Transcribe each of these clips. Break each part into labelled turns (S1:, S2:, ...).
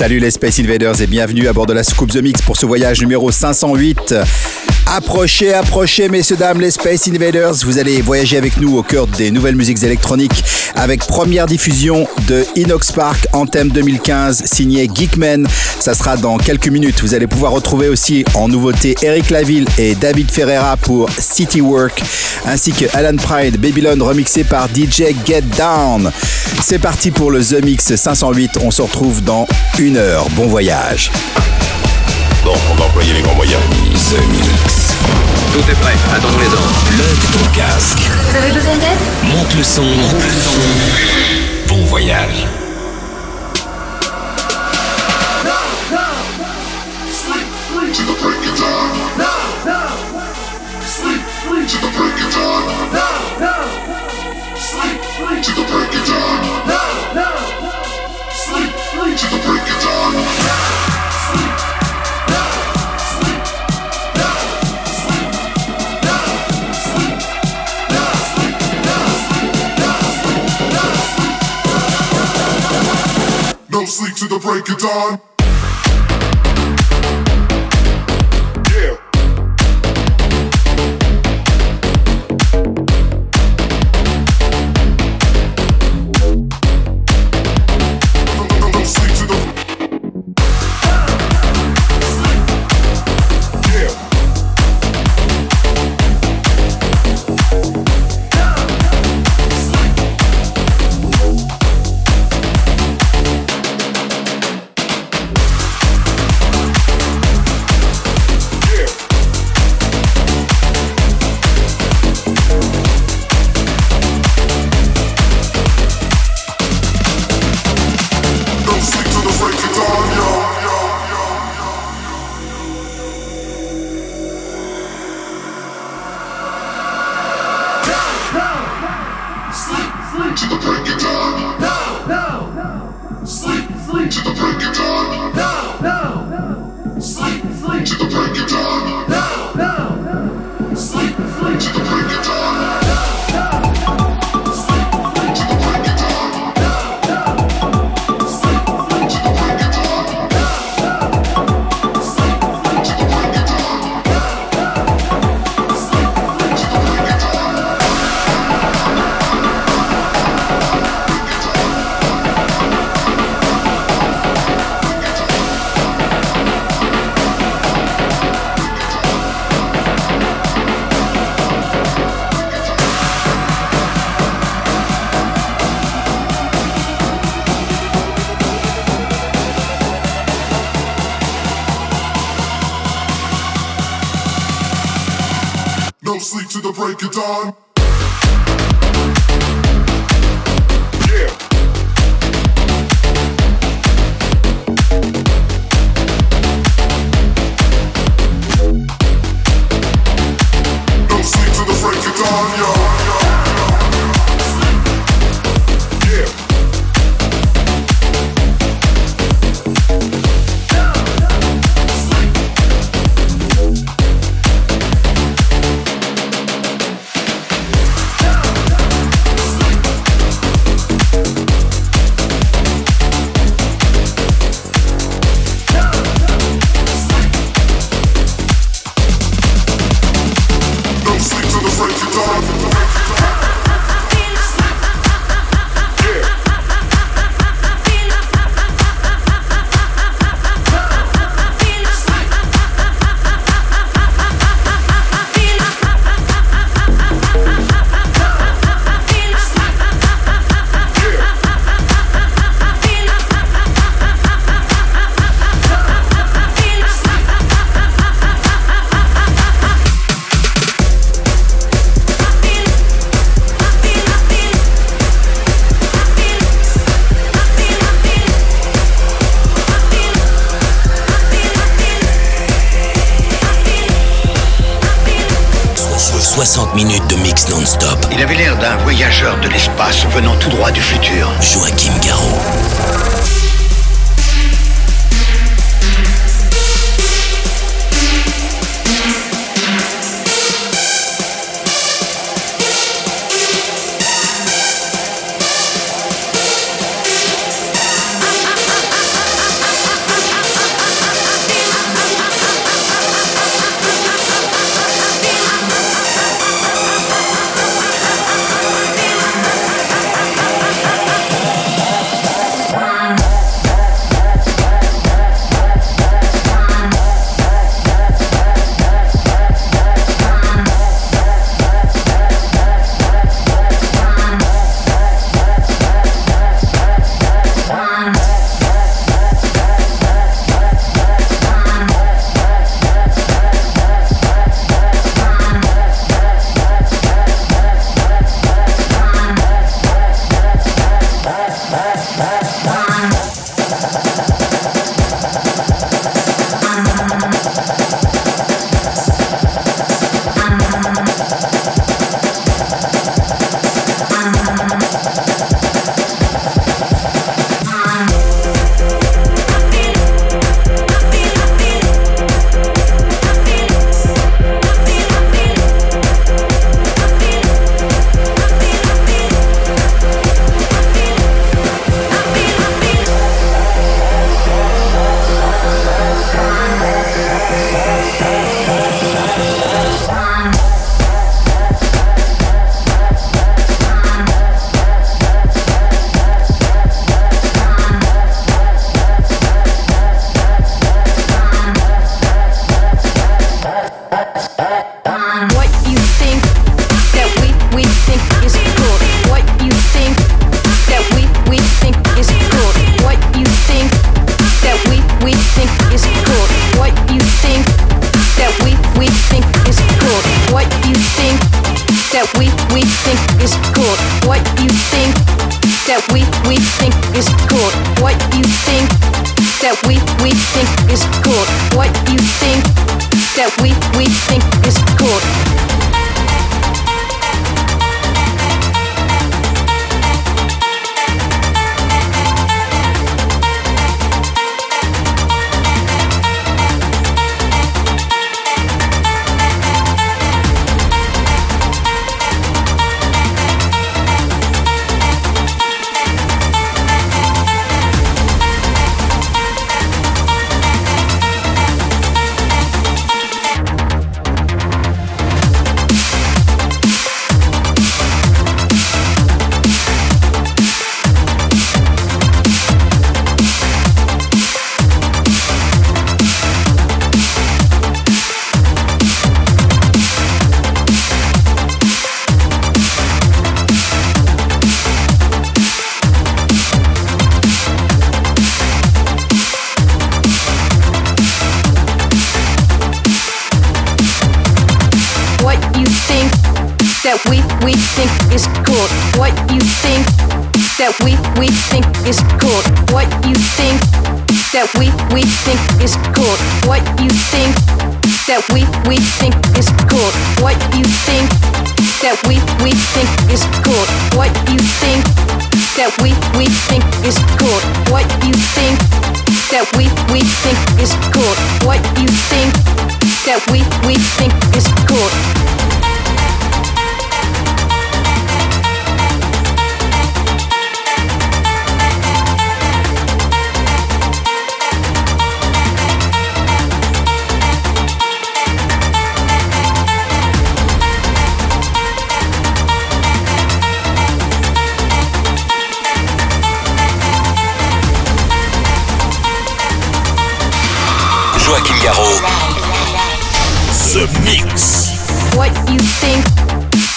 S1: Salut les Space Invaders et bienvenue à bord de la Scoop The Mix pour ce voyage numéro 508. Approchez, approchez, messieurs, dames, les Space Invaders. Vous allez voyager avec nous au cœur des nouvelles musiques électroniques avec première diffusion de Inox Park en thème 2015 signé Geekman. Ça sera dans quelques minutes. Vous allez pouvoir retrouver aussi en nouveauté Eric Laville et David Ferreira pour City Work ainsi que Alan Pride Babylon remixé par DJ Get Down. C'est parti pour le The Mix 508. On se retrouve dans une Bon voyage.
S2: Bon, on va employer les grands moyens.
S3: The Mix.
S4: Tout est prêt, attendons les ordres.
S2: Lève ton casque.
S5: Vous avez besoin d'aide
S2: Monte le son. Monte le son. Bon voyage.
S6: No sleep to the break don't sleep till the break of dawn. Break. Yeah. No sleep to the.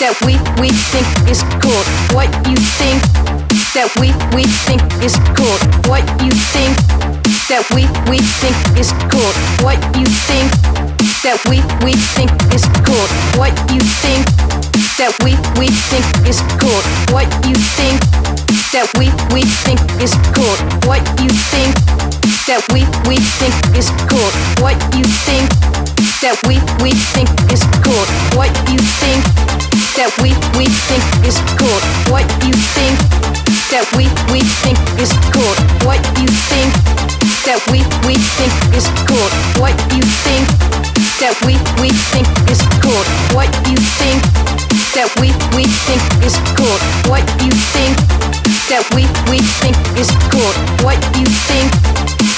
S6: that we we think is cool. What you
S7: think that we we think
S5: is cool. What you think that we we think is cool. What
S7: you think
S8: that we we think is cool. What you think
S9: that we we think is cool. What you think that we we think is cool. What you think that we we think is cool. What you think that we we think is cool. What you think that we we think is cool. What you think that we we think is cool. What you think that we we think is cool. What you think that we we think is cool. What you think that we we think is cool. What you think that we we think is cool. What you think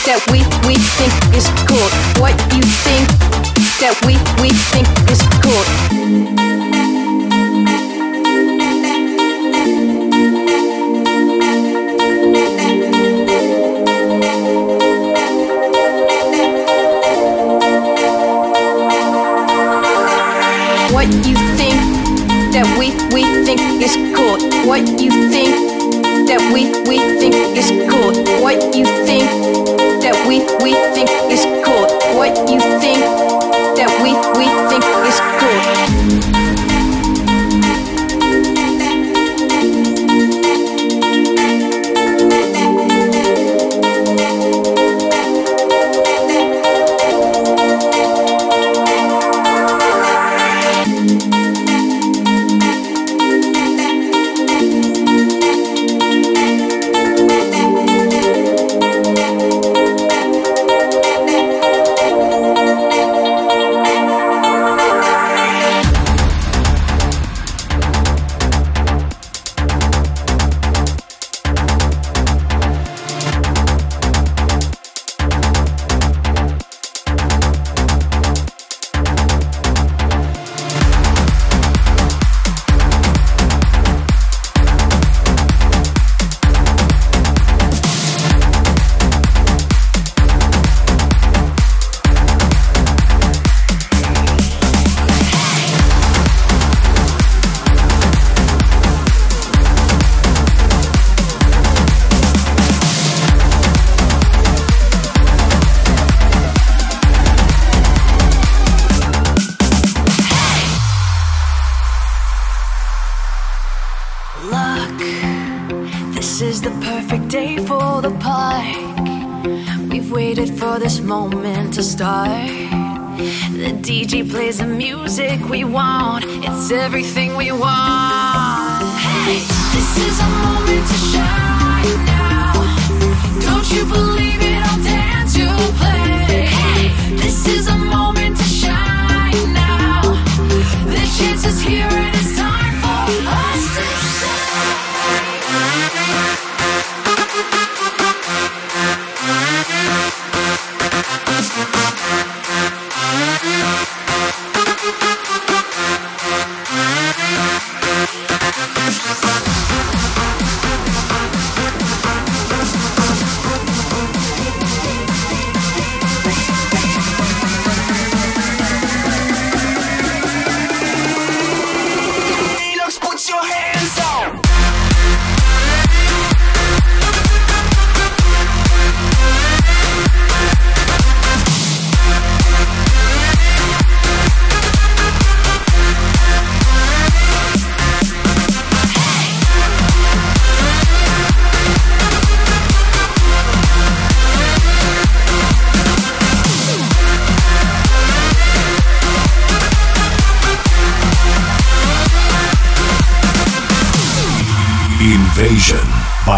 S9: that we we think is cool. What you think that we we think is cool.
S8: Think is cool? What you think that we we think is cool? What you think that we we think is cool? What you think that
S10: we we think is
S2: cool?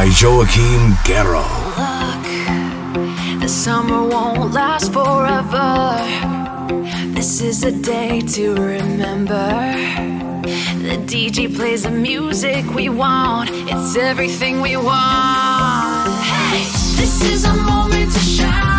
S2: By Joachim Garrow.
S8: Look, the summer won't last forever. This is a day to remember. The DJ plays the music we want, it's everything we want. Hey, this is a moment to shine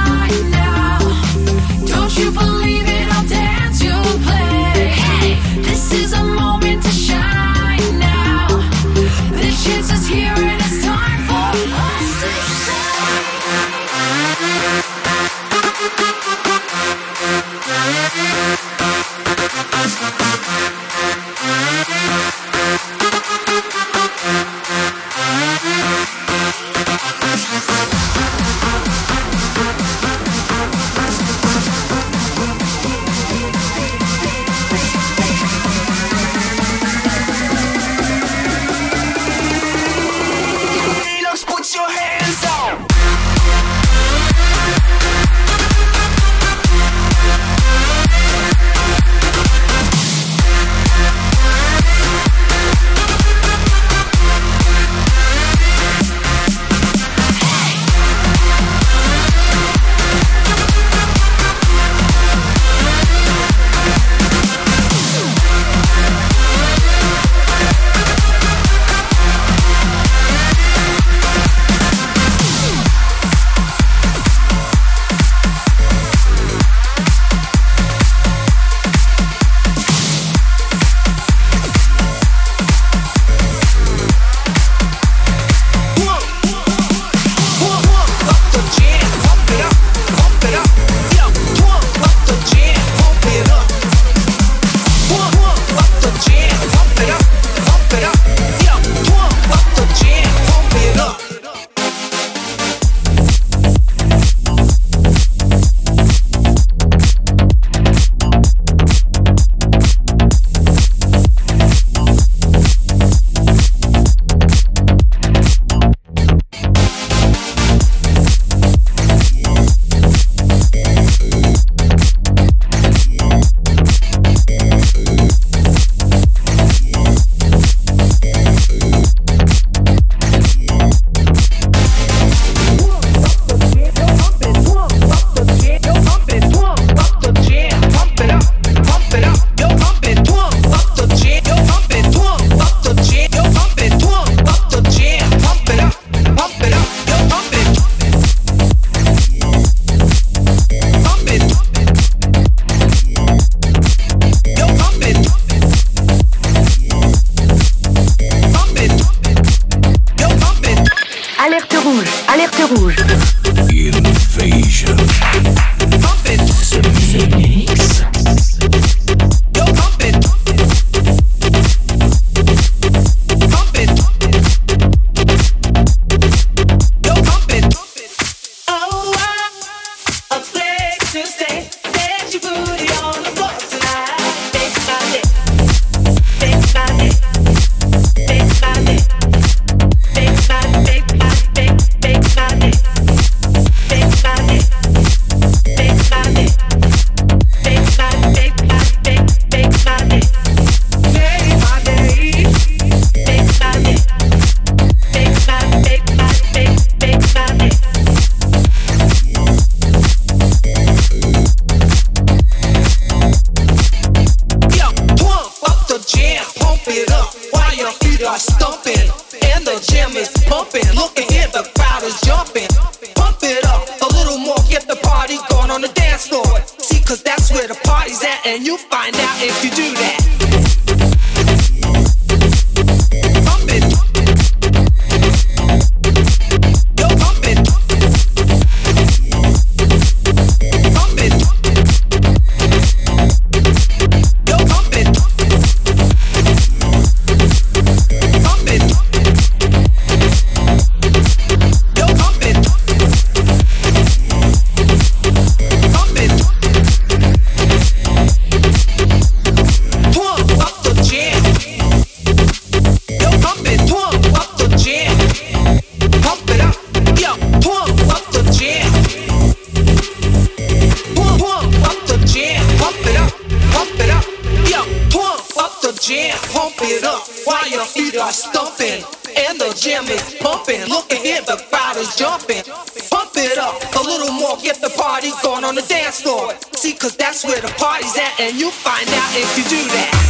S8: See, cause that's where the party's at, and
S6: you'll find out if you do that.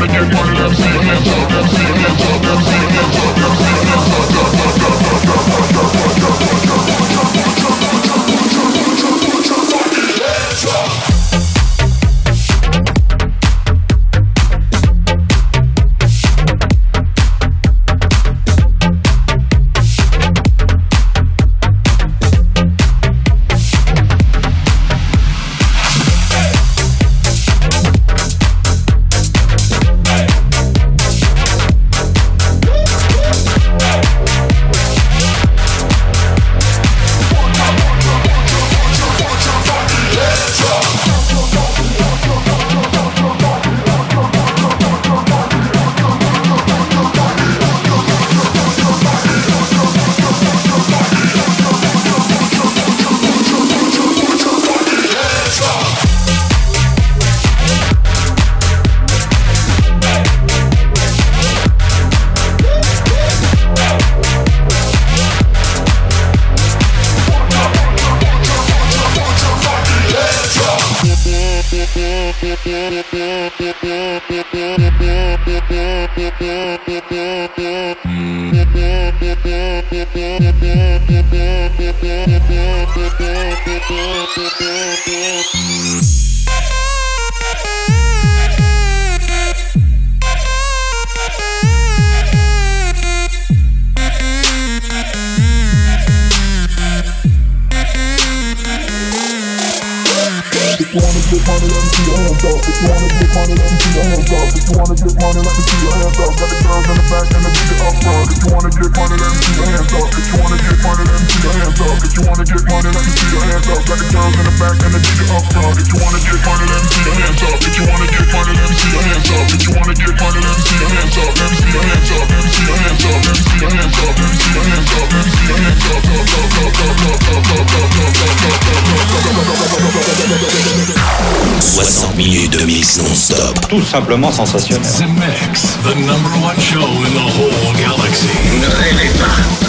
S6: Wanna get money,
S11: Tout simplement sensationnel.
S7: The Mix, the number one show in the whole galaxy.
S5: Ne rêvez pas.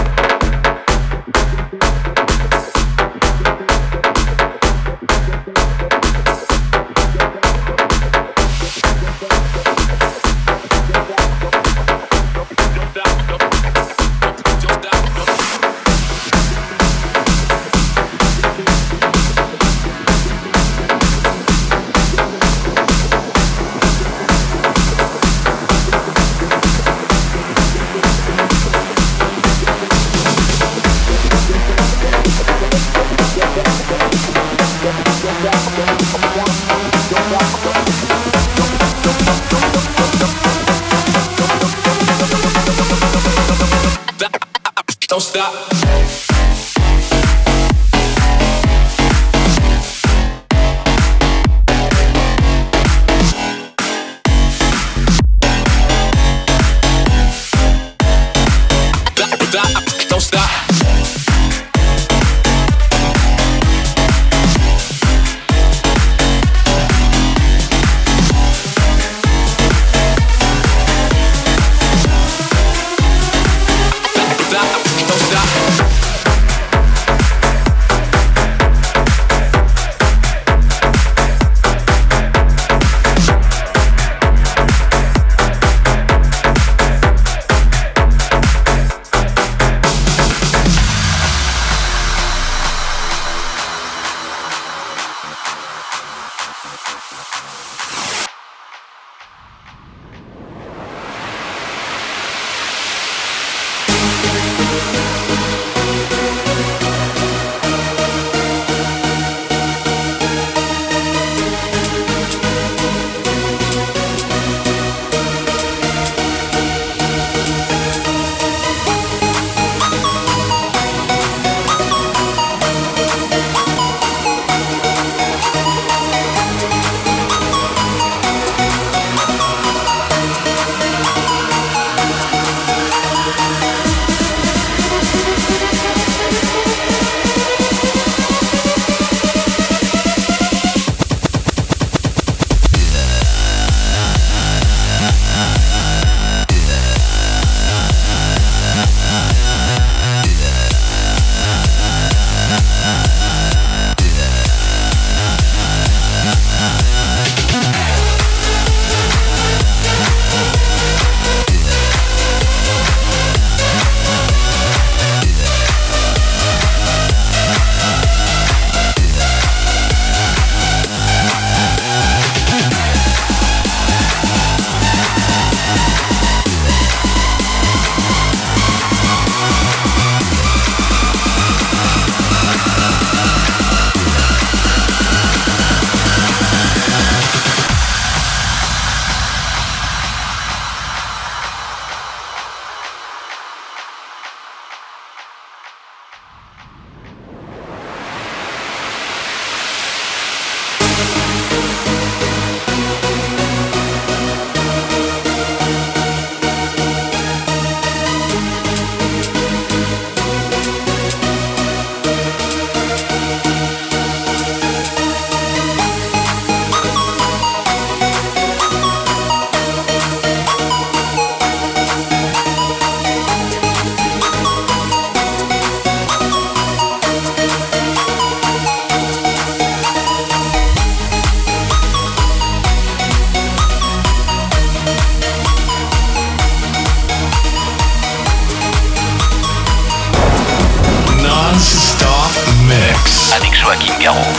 S12: Joachim Garraud.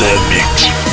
S2: The Mix.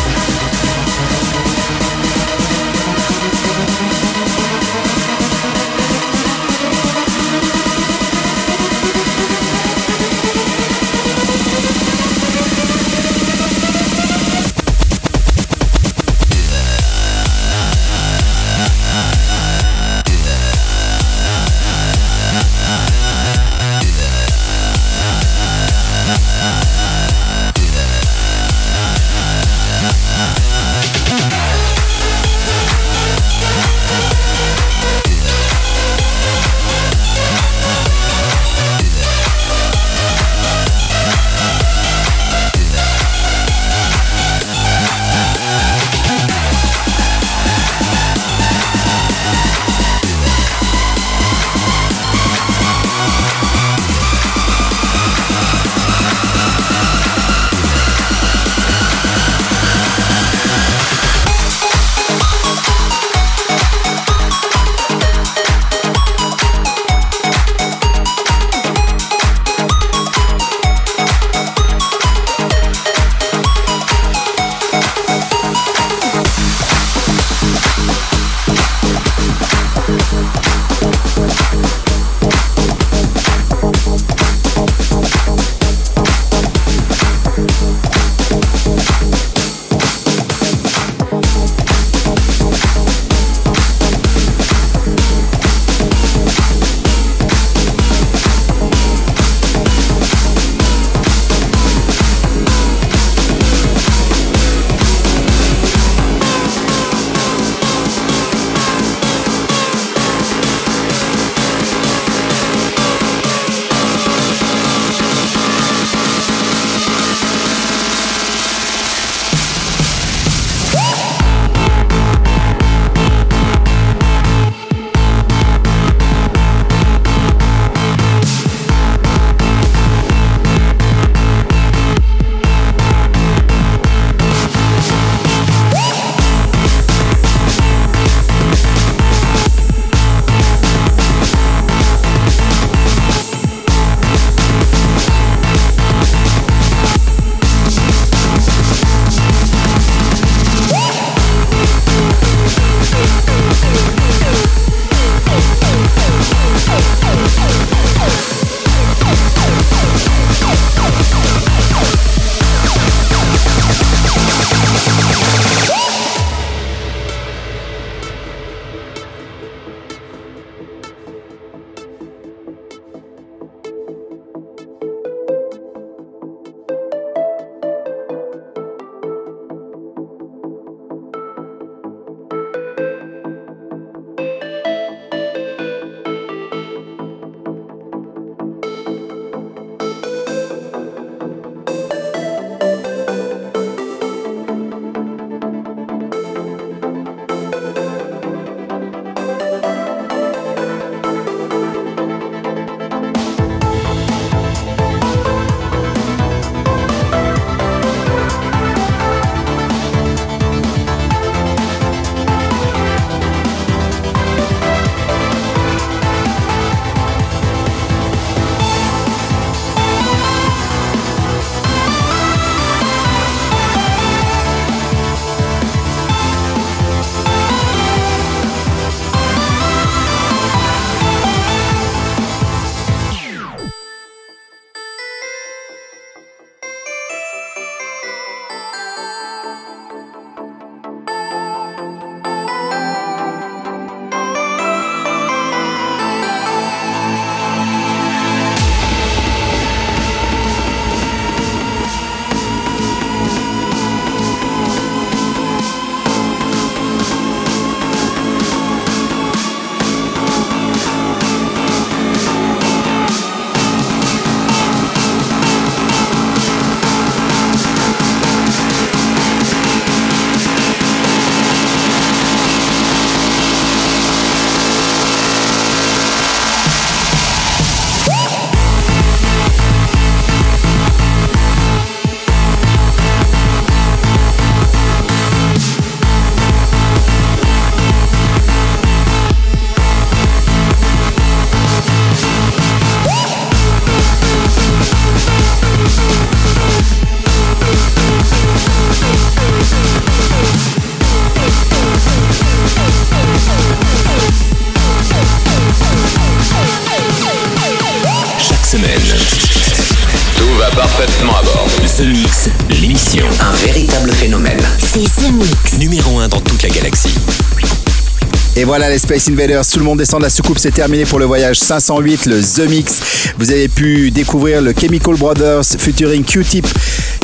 S1: Voilà les Space Invaders, tout le monde descend de la soucoupe, c'est terminé pour le voyage 508, le The Mix. Vous avez pu découvrir le Chemical Brothers featuring Q-Tip.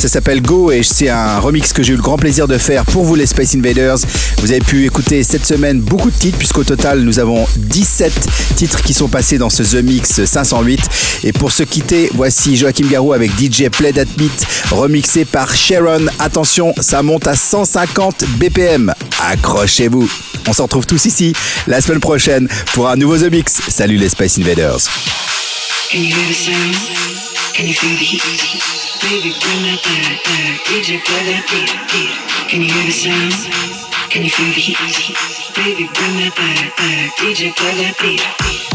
S1: Ça s'appelle Go et c'est un remix que j'ai eu le grand plaisir de faire pour vous les Space Invaders. Vous avez pu écouter cette semaine beaucoup de titres puisqu'au total nous avons 17 titres qui sont passés dans ce The Mix 508. Et pour se quitter, voici Joachim Garou avec DJ Play That Beat remixé par Sharon. Attention, ça monte à 150 BPM. Accrochez-vous. On se retrouve tous ici la semaine prochaine pour un nouveau The Mix. Salut les Space Invaders.
S13: Can you hear the? Can you feel the heat? Baby, bring that back, back. DJ, play that beat, beat. Can you hear the sound? Can you feel the heat? Baby, bring that back, back. DJ, play that beat, beat.